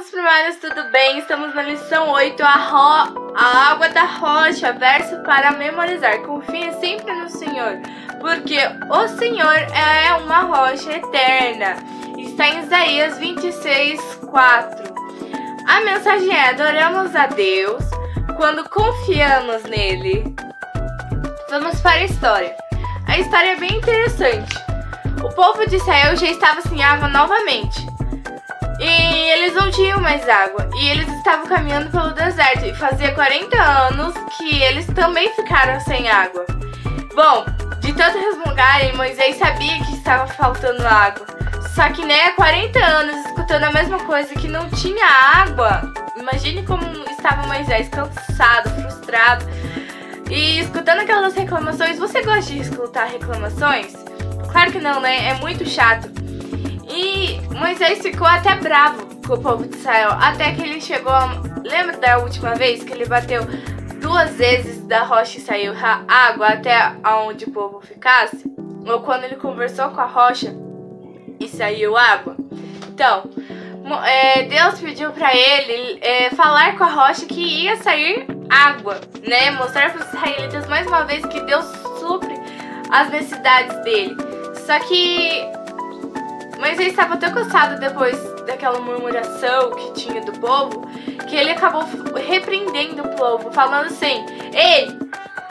amados primários, tudo bem? Estamos na lição 8, a, ro... a água da rocha, verso para memorizar. Confie sempre no Senhor, porque o Senhor é uma rocha eterna. Está em Isaías 26, 4. A mensagem é: adoramos a Deus quando confiamos nele. Vamos para a história. A história é bem interessante. O povo de Israel já estava sem água novamente. E eles não tinham mais água. E eles estavam caminhando pelo deserto. E fazia 40 anos que eles também ficaram sem água. Bom, de tanto resmungarem, Moisés sabia que estava faltando água. Só que, né, 40 anos escutando a mesma coisa que não tinha água. Imagine como estava Moisés cansado, frustrado. E escutando aquelas reclamações, você gosta de escutar reclamações? Claro que não, né? É muito chato. E Moisés ficou até bravo com o povo de Israel, até que ele chegou. Lembra da última vez que ele bateu duas vezes da rocha e saiu água até onde o povo ficasse? Ou quando ele conversou com a rocha e saiu água? Então, é, Deus pediu para ele é, falar com a rocha que ia sair água, né? Mostrar para os israelitas mais uma vez que Deus supre as necessidades dele. Só que mas ele estava tão cansado depois daquela murmuração que tinha do povo, que ele acabou repreendendo o povo, falando assim: Ei,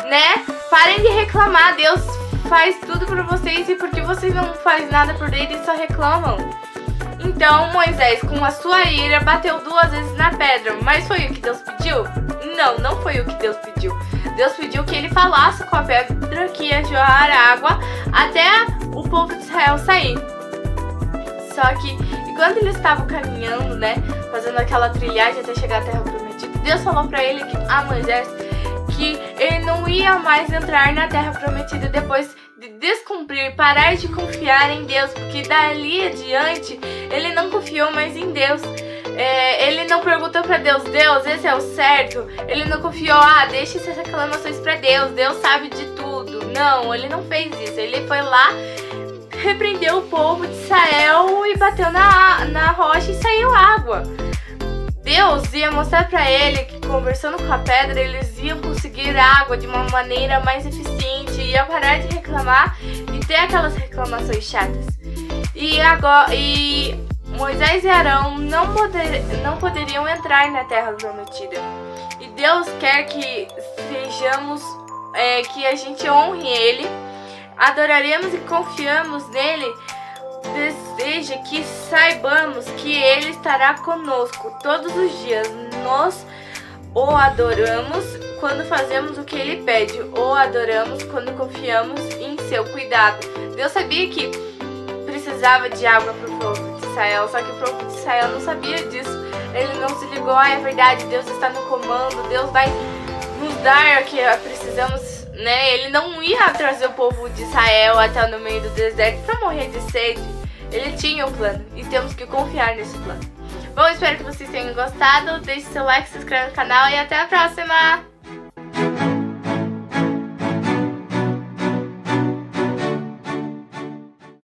né? Parem de reclamar, Deus faz tudo por vocês e porque vocês não fazem nada por ele e só reclamam. Então Moisés, com a sua ira, bateu duas vezes na pedra. Mas foi o que Deus pediu? Não, não foi o que Deus pediu. Deus pediu que ele falasse com a pedra que ia jorrar água até o povo de Israel sair. Só que enquanto eles estavam caminhando, né, fazendo aquela trilhagem até chegar à Terra Prometida, Deus falou para ele que a Moisés que ele não ia mais entrar na Terra Prometida depois de descumprir, parar de confiar em Deus, porque dali adiante ele não confiou mais em Deus. É, ele não perguntou para Deus, Deus, esse é o certo. Ele não confiou, ah, deixa essas reclamações para Deus, Deus sabe de tudo. Não, ele não fez isso. Ele foi lá povo de Israel e bateu na, na rocha e saiu água. Deus ia mostrar para ele que conversando com a pedra eles iam conseguir água de uma maneira mais eficiente, ia parar de reclamar e ter aquelas reclamações chatas. E agora e Moisés e Arão não, poder, não poderiam entrar na terra prometida. E Deus quer que sejamos é, que a gente honre ele adoraremos e confiamos nele, deseja que saibamos que ele estará conosco todos os dias. Nós o adoramos quando fazemos o que ele pede, o adoramos quando confiamos em seu cuidado. Deus sabia que precisava de água para o povo de Israel, só que o povo de Israel não sabia disso. Ele não se ligou, ah, é verdade, Deus está no comando, Deus vai nos dar o que precisamos né? Ele não ia trazer o povo de Israel até no meio do deserto para morrer de sede. Ele tinha um plano e temos que confiar nesse plano. Bom, espero que vocês tenham gostado. Deixe seu like, se inscreva no canal e até a próxima!